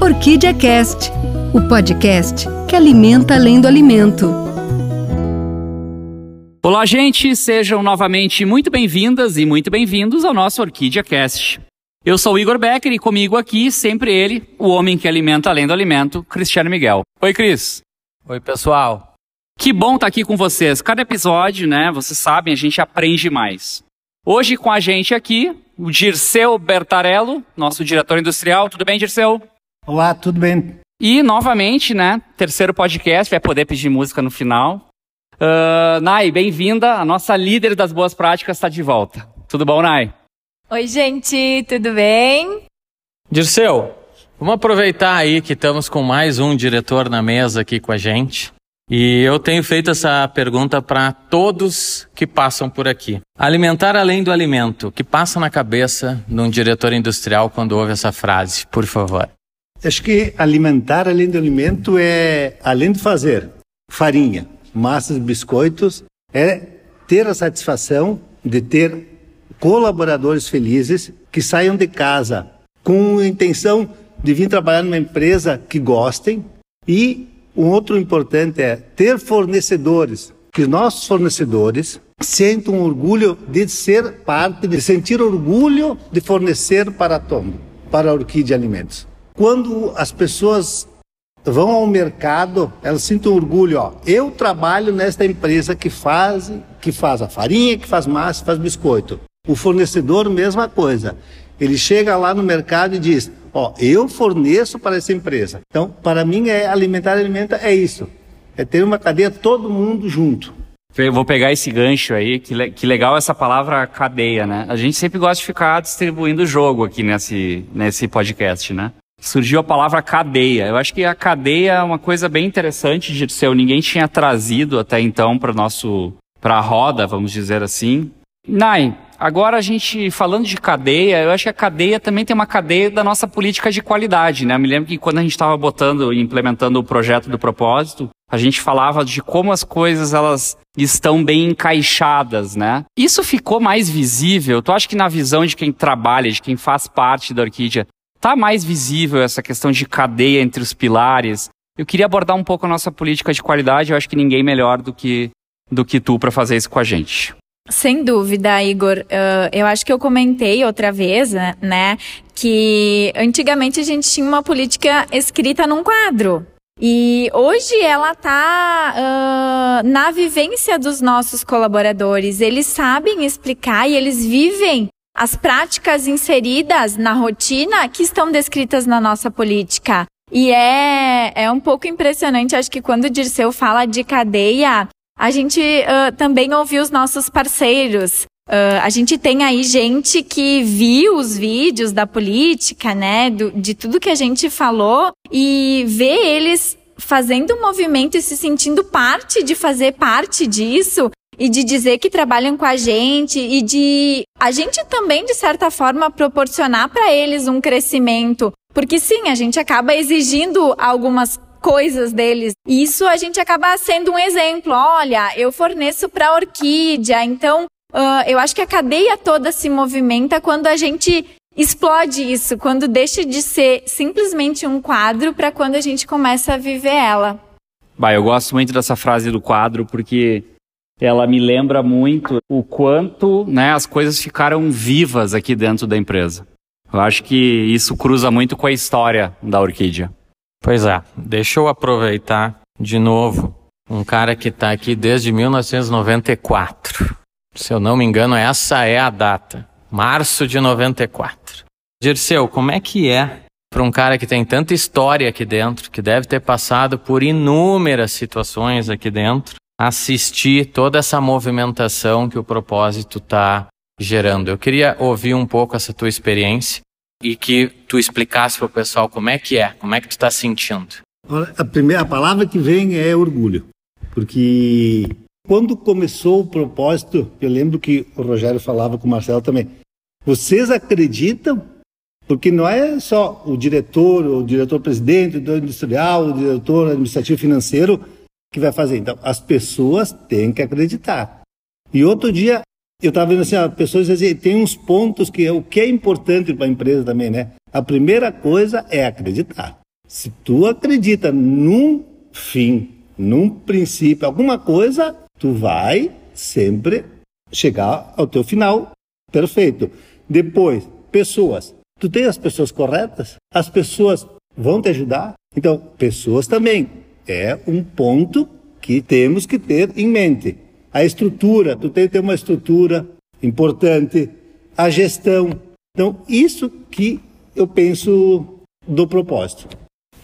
Orquídea Cast, o podcast que alimenta além do alimento. Olá, gente, sejam novamente muito bem-vindas e muito bem-vindos ao nosso Orquídea Cast. Eu sou o Igor Becker e comigo aqui, sempre ele, o homem que alimenta além do alimento, Cristiano Miguel. Oi, Cris. Oi, pessoal. Que bom estar aqui com vocês. Cada episódio, né, vocês sabem, a gente aprende mais. Hoje com a gente aqui, o Dirceu Bertarello, nosso diretor industrial. Tudo bem, Dirceu? Olá, tudo bem? E novamente, né? Terceiro podcast, vai poder pedir música no final. Uh, Nai, bem-vinda. A nossa líder das boas práticas está de volta. Tudo bom, Nai? Oi, gente, tudo bem? Dirceu, vamos aproveitar aí que estamos com mais um diretor na mesa aqui com a gente. E eu tenho feito essa pergunta para todos que passam por aqui. Alimentar além do alimento, que passa na cabeça de um diretor industrial quando ouve essa frase, por favor? Acho que alimentar além do alimento é, além de fazer farinha, massas, biscoitos, é ter a satisfação de ter colaboradores felizes que saiam de casa com a intenção de vir trabalhar numa empresa que gostem e um outro importante é ter fornecedores, que nossos fornecedores sintam orgulho de ser parte, de sentir orgulho de fornecer para a Tombo, para a Orquídea Alimentos. Quando as pessoas vão ao mercado, elas sentem orgulho, ó, eu trabalho nesta empresa que faz, que faz a farinha, que faz massa, faz biscoito. O fornecedor, mesma coisa. Ele chega lá no mercado e diz, ó, eu forneço para essa empresa. Então, para mim, é alimentar alimenta é isso. É ter uma cadeia todo mundo junto. Eu vou pegar esse gancho aí, que, le que legal essa palavra cadeia, né? A gente sempre gosta de ficar distribuindo o jogo aqui nesse, nesse podcast, né? Surgiu a palavra cadeia. Eu acho que a cadeia é uma coisa bem interessante, Dirceu. Ninguém tinha trazido até então para nosso para a roda, vamos dizer assim. Nai, agora a gente falando de cadeia, eu acho que a cadeia também tem uma cadeia da nossa política de qualidade, né? Eu me lembro que quando a gente estava botando e implementando o projeto do propósito, a gente falava de como as coisas elas estão bem encaixadas, né? Isso ficou mais visível. Tu acha que na visão de quem trabalha, de quem faz parte da Orquídea, Está mais visível essa questão de cadeia entre os pilares. Eu queria abordar um pouco a nossa política de qualidade. Eu acho que ninguém melhor do que, do que tu para fazer isso com a gente. Sem dúvida, Igor. Uh, eu acho que eu comentei outra vez, né, que antigamente a gente tinha uma política escrita num quadro. E hoje ela está uh, na vivência dos nossos colaboradores. Eles sabem explicar e eles vivem as práticas inseridas na rotina que estão descritas na nossa política. E é, é um pouco impressionante, acho que quando o Dirceu fala de cadeia, a gente uh, também ouviu os nossos parceiros. Uh, a gente tem aí gente que viu os vídeos da política, né, do, de tudo que a gente falou e vê eles fazendo um movimento e se sentindo parte de fazer parte disso e de dizer que trabalham com a gente e de a gente também de certa forma proporcionar para eles um crescimento, porque sim, a gente acaba exigindo algumas coisas deles. E isso a gente acaba sendo um exemplo. Olha, eu forneço para orquídea, então uh, eu acho que a cadeia toda se movimenta quando a gente explode isso, quando deixa de ser simplesmente um quadro para quando a gente começa a viver ela. Bah, eu gosto muito dessa frase do quadro porque ela me lembra muito o quanto né, as coisas ficaram vivas aqui dentro da empresa. Eu acho que isso cruza muito com a história da Orquídea. Pois é, deixa eu aproveitar de novo um cara que está aqui desde 1994. Se eu não me engano, essa é a data. Março de 94. Dirceu, como é que é para um cara que tem tanta história aqui dentro, que deve ter passado por inúmeras situações aqui dentro, assistir toda essa movimentação que o propósito está gerando. Eu queria ouvir um pouco essa tua experiência e que tu explicasse para o pessoal como é que é, como é que tu está sentindo. A primeira palavra que vem é orgulho, porque quando começou o propósito, eu lembro que o Rogério falava com o Marcelo também. Vocês acreditam? Porque não é só o diretor, o diretor-presidente, o diretor industrial, o diretor administrativo financeiro que vai fazer. Então, as pessoas têm que acreditar. E outro dia, eu estava vendo assim, as pessoas dizem, tem uns pontos que é o que é importante para a empresa também, né? A primeira coisa é acreditar. Se tu acredita num fim, num princípio, alguma coisa, tu vai sempre chegar ao teu final perfeito. Depois, pessoas. Tu tem as pessoas corretas? As pessoas vão te ajudar? Então, pessoas também é um ponto que temos que ter em mente. A estrutura, tu tem que ter uma estrutura importante, a gestão. Então, isso que eu penso do propósito.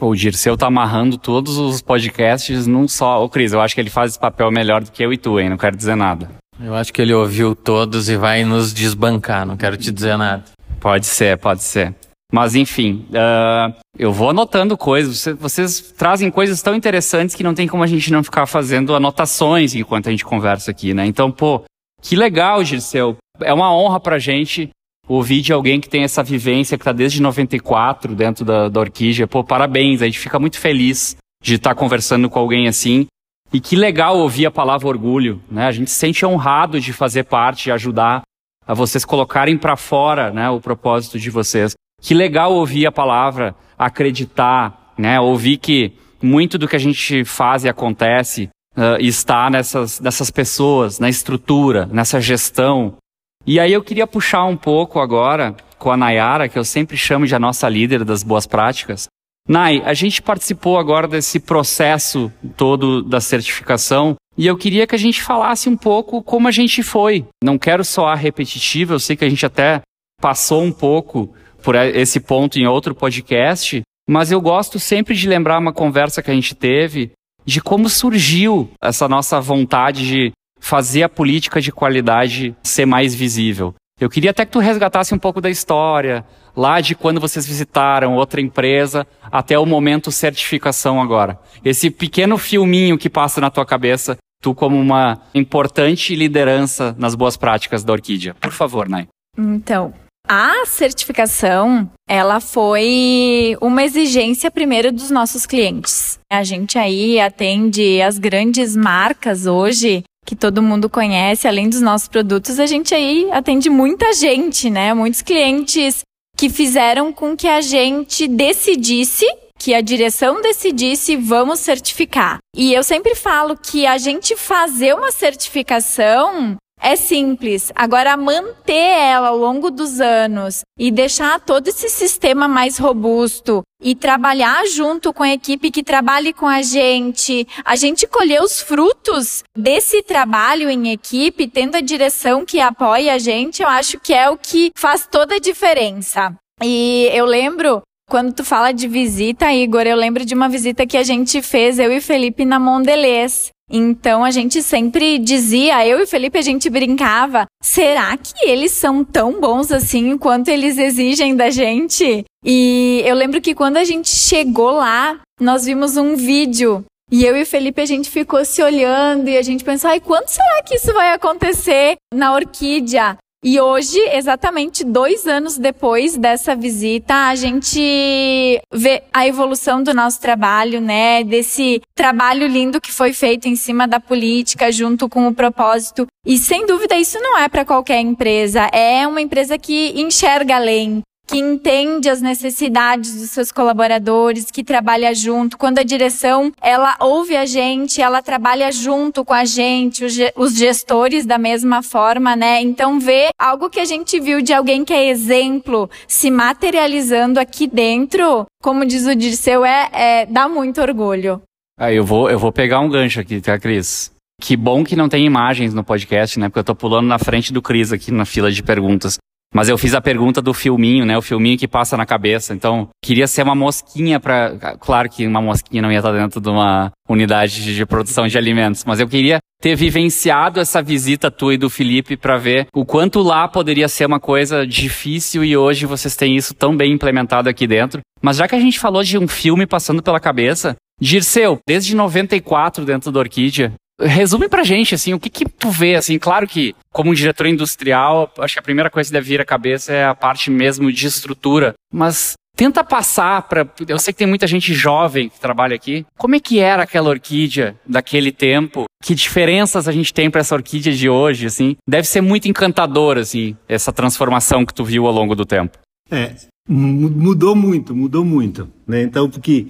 O Dirceu tá amarrando todos os podcasts num só. Ô, Cris, eu acho que ele faz esse papel melhor do que eu e tu, hein? Não quero dizer nada. Eu acho que ele ouviu todos e vai nos desbancar, não quero te dizer nada. Pode ser, pode ser. Mas enfim, uh, eu vou anotando coisas. Vocês trazem coisas tão interessantes que não tem como a gente não ficar fazendo anotações enquanto a gente conversa aqui, né? Então, pô, que legal, Dirceu. É uma honra pra gente ouvir de alguém que tem essa vivência, que está desde 94 dentro da, da Orquídea. Pô, parabéns, a gente fica muito feliz de estar tá conversando com alguém assim. E que legal ouvir a palavra orgulho, né? A gente se sente honrado de fazer parte, de ajudar a vocês colocarem para fora, né, o propósito de vocês. Que legal ouvir a palavra acreditar, né? Ouvir que muito do que a gente faz e acontece uh, está nessas, nessas pessoas, na estrutura, nessa gestão, e aí eu queria puxar um pouco agora com a Nayara, que eu sempre chamo de a nossa líder das boas práticas. Nay, a gente participou agora desse processo todo da certificação e eu queria que a gente falasse um pouco como a gente foi. Não quero soar repetitivo, eu sei que a gente até passou um pouco por esse ponto em outro podcast, mas eu gosto sempre de lembrar uma conversa que a gente teve de como surgiu essa nossa vontade de fazer a política de qualidade ser mais visível. Eu queria até que tu resgatasse um pouco da história, lá de quando vocês visitaram outra empresa até o momento certificação agora. Esse pequeno filminho que passa na tua cabeça, tu como uma importante liderança nas boas práticas da Orquídea. Por favor, Nai. Então, a certificação, ela foi uma exigência primeiro dos nossos clientes. A gente aí atende as grandes marcas hoje que todo mundo conhece, além dos nossos produtos, a gente aí atende muita gente, né? Muitos clientes que fizeram com que a gente decidisse que a direção decidisse vamos certificar. E eu sempre falo que a gente fazer uma certificação é simples. Agora, manter ela ao longo dos anos e deixar todo esse sistema mais robusto e trabalhar junto com a equipe que trabalhe com a gente, a gente colher os frutos desse trabalho em equipe, tendo a direção que apoia a gente, eu acho que é o que faz toda a diferença. E eu lembro quando tu fala de visita, Igor, eu lembro de uma visita que a gente fez, eu e Felipe, na Mondelez. Então a gente sempre dizia, eu e Felipe a gente brincava, será que eles são tão bons assim quanto eles exigem da gente? E eu lembro que quando a gente chegou lá, nós vimos um vídeo e eu e o Felipe a gente ficou se olhando e a gente pensou, ai, quando será que isso vai acontecer na Orquídea? E hoje, exatamente dois anos depois dessa visita, a gente vê a evolução do nosso trabalho, né? Desse trabalho lindo que foi feito em cima da política, junto com o propósito. E sem dúvida, isso não é para qualquer empresa. É uma empresa que enxerga além, que entende as necessidades dos seus colaboradores, que trabalha junto. Quando a direção, ela ouve a gente, ela trabalha junto com a gente, os gestores da mesma forma, né? Então ver algo que a gente viu de alguém que é exemplo se materializando aqui dentro, como diz o Dirceu, é, é dá muito orgulho. Ah, eu vou, eu vou pegar um gancho aqui, tá, Cris? Que bom que não tem imagens no podcast, né? Porque eu tô pulando na frente do Cris aqui na fila de perguntas. Mas eu fiz a pergunta do filminho, né? O filminho que passa na cabeça. Então, queria ser uma mosquinha para, claro que uma mosquinha não ia estar dentro de uma unidade de produção de alimentos, mas eu queria ter vivenciado essa visita tua e do Felipe para ver o quanto lá poderia ser uma coisa difícil e hoje vocês têm isso tão bem implementado aqui dentro. Mas já que a gente falou de um filme passando pela cabeça, Dirceu, desde 94 dentro da Orquídea, Resume pra gente, assim, o que que tu vê, assim, claro que, como um diretor industrial, acho que a primeira coisa que deve vir à cabeça é a parte mesmo de estrutura, mas tenta passar para, eu sei que tem muita gente jovem que trabalha aqui, como é que era aquela orquídea daquele tempo? Que diferenças a gente tem para essa orquídea de hoje, assim? Deve ser muito encantador, assim, essa transformação que tu viu ao longo do tempo. É, Mudou muito, mudou muito. Né? Então, porque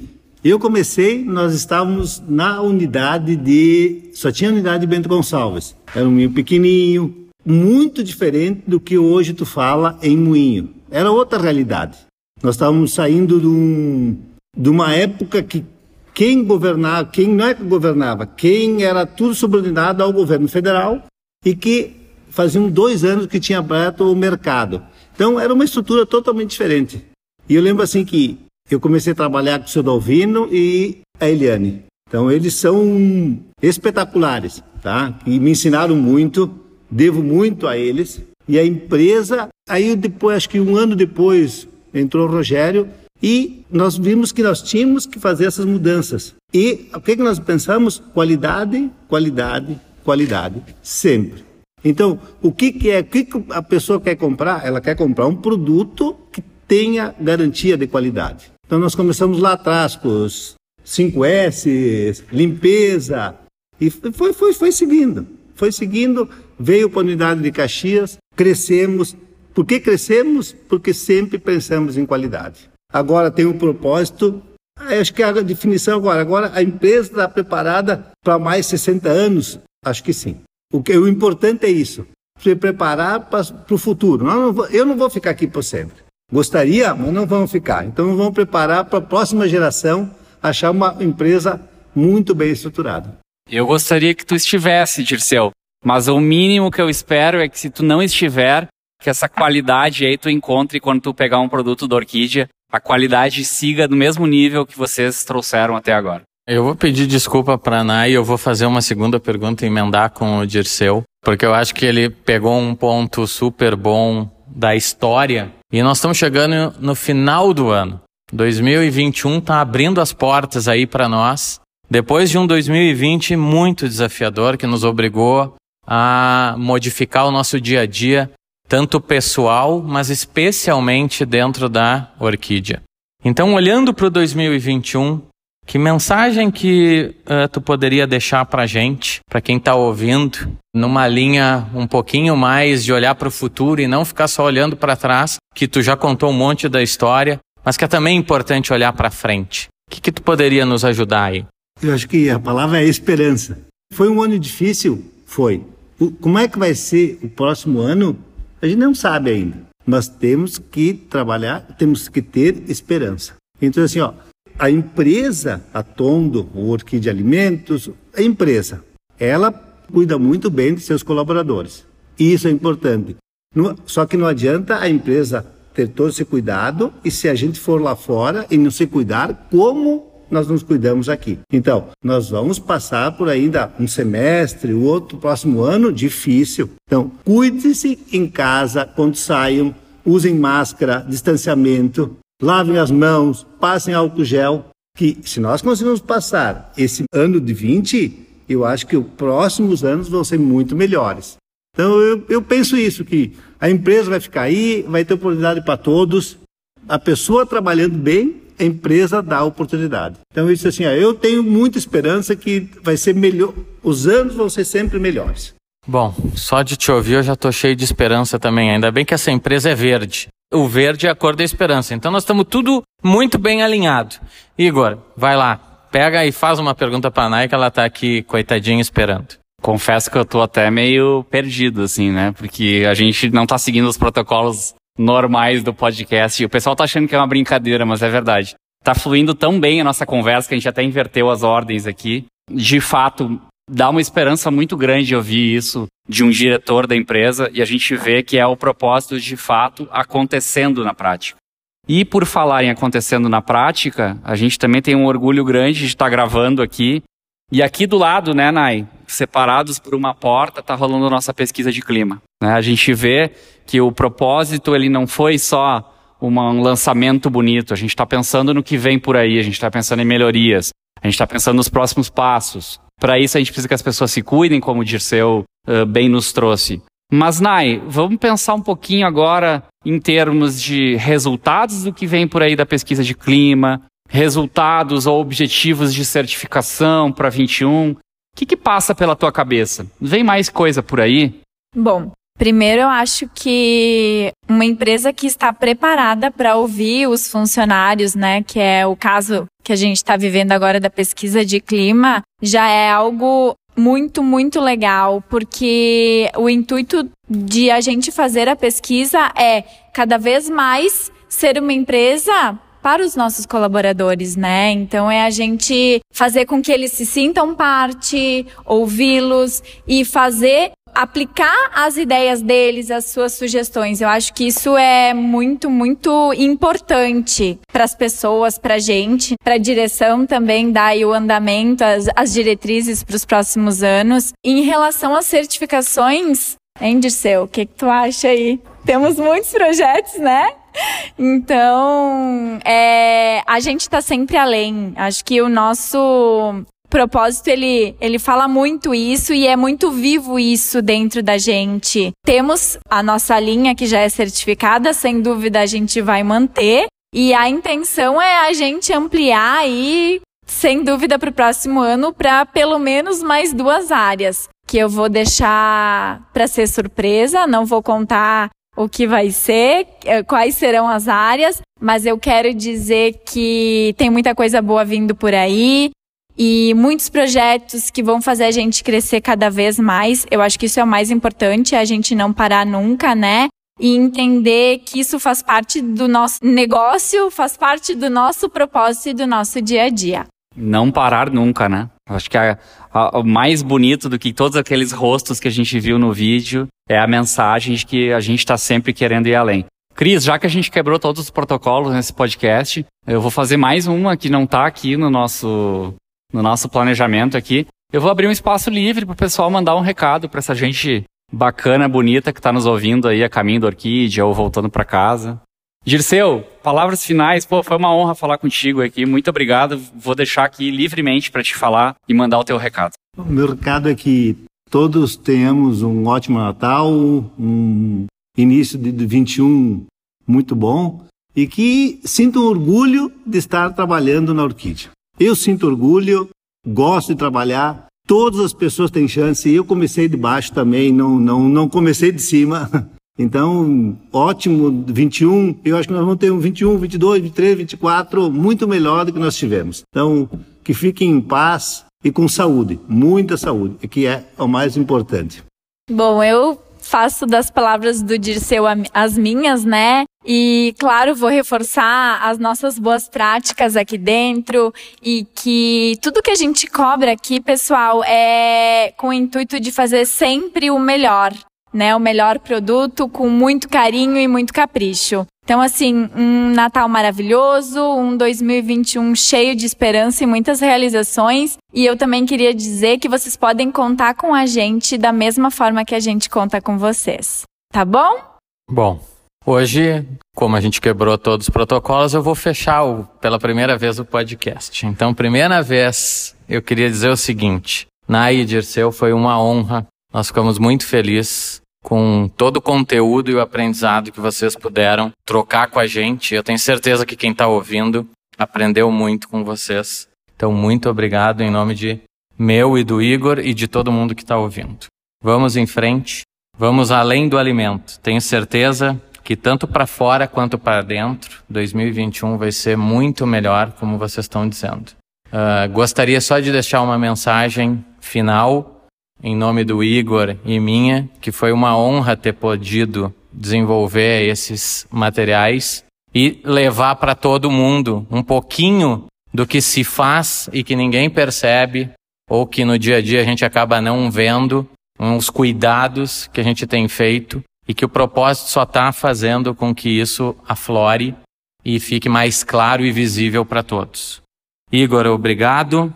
eu comecei, nós estávamos na unidade de. Só tinha unidade de Bento Gonçalves. Era um moinho pequenininho, muito diferente do que hoje tu fala em moinho. Era outra realidade. Nós estávamos saindo de, um, de uma época que quem governava, quem não é que governava, quem era tudo subordinado ao governo federal e que faziam dois anos que tinha aberto o mercado. Então era uma estrutura totalmente diferente. E eu lembro assim que eu comecei a trabalhar com o seu Dalvino e a Eliane. Então eles são espetaculares, tá? E me ensinaram muito, devo muito a eles. E a empresa, aí depois, acho que um ano depois, entrou o Rogério e nós vimos que nós tínhamos que fazer essas mudanças. E o que, que nós pensamos? Qualidade, qualidade, qualidade, sempre. Então, o que, que é, o que, que a pessoa quer comprar? Ela quer comprar um produto que tenha garantia de qualidade. Então, nós começamos lá atrás com os 5S, limpeza, e foi, foi, foi seguindo. Foi seguindo, veio para a unidade de Caxias, crescemos. Por que crescemos? Porque sempre pensamos em qualidade agora tem um propósito. Acho que a definição agora, agora a empresa está preparada para mais 60 anos? Acho que sim. O, que, o importante é isso, se preparar para o futuro. Não, não vou, eu não vou ficar aqui por sempre. Gostaria, mas não vamos ficar. Então vamos preparar para a próxima geração achar uma empresa muito bem estruturada. Eu gostaria que tu estivesse, Dirceu. Mas o mínimo que eu espero é que se tu não estiver, que essa qualidade aí tu encontre quando tu pegar um produto da Orquídea a qualidade siga no mesmo nível que vocês trouxeram até agora. Eu vou pedir desculpa para a Nai e eu vou fazer uma segunda pergunta e emendar com o Dirceu, porque eu acho que ele pegou um ponto super bom da história e nós estamos chegando no final do ano. 2021 está abrindo as portas aí para nós. Depois de um 2020 muito desafiador que nos obrigou a modificar o nosso dia a dia, tanto pessoal, mas especialmente dentro da orquídea. Então, olhando para o 2021, que mensagem que uh, tu poderia deixar para gente, para quem está ouvindo, numa linha um pouquinho mais de olhar para o futuro e não ficar só olhando para trás, que tu já contou um monte da história, mas que é também importante olhar para frente. O que, que tu poderia nos ajudar aí? Eu acho que a palavra é esperança. Foi um ano difícil? Foi. O, como é que vai ser o próximo ano? A gente não sabe ainda, mas temos que trabalhar, temos que ter esperança. Então, assim, ó, a empresa, a Tondo, o Orquídea Alimentos, a empresa, ela cuida muito bem de seus colaboradores. Isso é importante. Só que não adianta a empresa ter todo esse cuidado e se a gente for lá fora e não se cuidar, como nós nos cuidamos aqui. Então, nós vamos passar por ainda um semestre, o outro próximo ano difícil. Então, cuide-se em casa quando saiam, usem máscara, distanciamento, lavem as mãos, passem álcool gel, que se nós conseguirmos passar esse ano de 20, eu acho que os próximos anos vão ser muito melhores. Então eu, eu penso isso, que a empresa vai ficar aí, vai ter oportunidade para todos, a pessoa trabalhando bem a empresa dá oportunidade. Então, isso assim, eu tenho muita esperança que vai ser melhor, os anos vão ser sempre melhores. Bom, só de te ouvir eu já estou cheio de esperança também. Ainda bem que essa empresa é verde. O verde é a cor da esperança. Então nós estamos tudo muito bem alinhado. Igor, vai lá. Pega e faz uma pergunta para a Nai ela está aqui, coitadinha, esperando. Confesso que eu estou até meio perdido, assim, né? Porque a gente não está seguindo os protocolos normais do podcast. O pessoal tá achando que é uma brincadeira, mas é verdade. Tá fluindo tão bem a nossa conversa que a gente até inverteu as ordens aqui. De fato, dá uma esperança muito grande ouvir isso de um diretor da empresa e a gente vê que é o propósito de fato acontecendo na prática. E por falar em acontecendo na prática, a gente também tem um orgulho grande de estar gravando aqui. E aqui do lado, né, Nai, separados por uma porta, tá rolando a nossa pesquisa de clima. Né? A gente vê que o propósito ele não foi só um lançamento bonito. A gente está pensando no que vem por aí, a gente está pensando em melhorias, a gente está pensando nos próximos passos. Para isso a gente precisa que as pessoas se cuidem, como o Dirceu uh, bem nos trouxe. Mas, Nai, vamos pensar um pouquinho agora em termos de resultados do que vem por aí da pesquisa de clima, resultados ou objetivos de certificação para 21. O que, que passa pela tua cabeça? Vem mais coisa por aí? Bom, Primeiro, eu acho que uma empresa que está preparada para ouvir os funcionários, né, que é o caso que a gente está vivendo agora da pesquisa de clima, já é algo muito, muito legal, porque o intuito de a gente fazer a pesquisa é cada vez mais ser uma empresa para os nossos colaboradores, né? Então é a gente fazer com que eles se sintam parte, ouvi-los e fazer aplicar as ideias deles, as suas sugestões. Eu acho que isso é muito, muito importante para as pessoas, para a gente, para a direção também dar o andamento, as, as diretrizes para os próximos anos. Em relação às certificações, hein, Dirceu, o que, que tu acha aí? Temos muitos projetos, né? Então, é, a gente está sempre além. Acho que o nosso propósito ele, ele fala muito isso e é muito vivo isso dentro da gente. Temos a nossa linha que já é certificada, sem dúvida a gente vai manter. E a intenção é a gente ampliar aí, sem dúvida, para o próximo ano para pelo menos mais duas áreas. Que eu vou deixar para ser surpresa, não vou contar o que vai ser, eh, quais serão as áreas, mas eu quero dizer que tem muita coisa boa vindo por aí e muitos projetos que vão fazer a gente crescer cada vez mais. Eu acho que isso é o mais importante, a gente não parar nunca, né? E entender que isso faz parte do nosso negócio, faz parte do nosso propósito e do nosso dia a dia. Não parar nunca, né? Acho que o mais bonito do que todos aqueles rostos que a gente viu no vídeo é a mensagem de que a gente está sempre querendo ir além. Cris, já que a gente quebrou todos os protocolos nesse podcast, eu vou fazer mais uma que não está aqui no nosso no nosso planejamento aqui. Eu vou abrir um espaço livre para o pessoal mandar um recado para essa gente bacana, bonita que está nos ouvindo aí a caminho da Orquídea ou voltando para casa. Dirceu, palavras finais. Pô, foi uma honra falar contigo aqui. Muito obrigado. Vou deixar aqui livremente para te falar e mandar o teu recado. O meu recado é que todos tenhamos um ótimo Natal, um início de 21 muito bom e que sintam orgulho de estar trabalhando na Orquídea. Eu sinto orgulho, gosto de trabalhar, todas as pessoas têm chance. Eu comecei de baixo também, não, não, não comecei de cima. Então, ótimo, 21. Eu acho que nós vamos ter um 21, 22, 23, 24 muito melhor do que nós tivemos. Então, que fiquem em paz e com saúde, muita saúde, que é o mais importante. Bom, eu faço das palavras do Dirceu as minhas, né? E, claro, vou reforçar as nossas boas práticas aqui dentro e que tudo que a gente cobra aqui, pessoal, é com o intuito de fazer sempre o melhor, né? O melhor produto com muito carinho e muito capricho. Então, assim, um Natal maravilhoso, um 2021 cheio de esperança e muitas realizações. E eu também queria dizer que vocês podem contar com a gente da mesma forma que a gente conta com vocês. Tá bom? Bom, hoje, como a gente quebrou todos os protocolos, eu vou fechar o, pela primeira vez o podcast. Então, primeira vez, eu queria dizer o seguinte: Nai e Dirceu, foi uma honra. Nós ficamos muito felizes com todo o conteúdo e o aprendizado que vocês puderam trocar com a gente. Eu tenho certeza que quem está ouvindo aprendeu muito com vocês. Então, muito obrigado em nome de meu e do Igor e de todo mundo que está ouvindo. Vamos em frente, vamos além do alimento. Tenho certeza que tanto para fora quanto para dentro, 2021 vai ser muito melhor, como vocês estão dizendo. Uh, gostaria só de deixar uma mensagem final em nome do Igor e minha, que foi uma honra ter podido desenvolver esses materiais e levar para todo mundo um pouquinho do que se faz e que ninguém percebe ou que no dia a dia a gente acaba não vendo, uns cuidados que a gente tem feito e que o propósito só está fazendo com que isso aflore e fique mais claro e visível para todos. Igor, obrigado.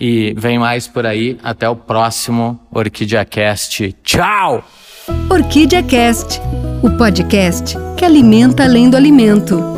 E vem mais por aí. Até o próximo Orquídea Cast. Tchau! Orquídea Cast, o podcast que alimenta além do alimento.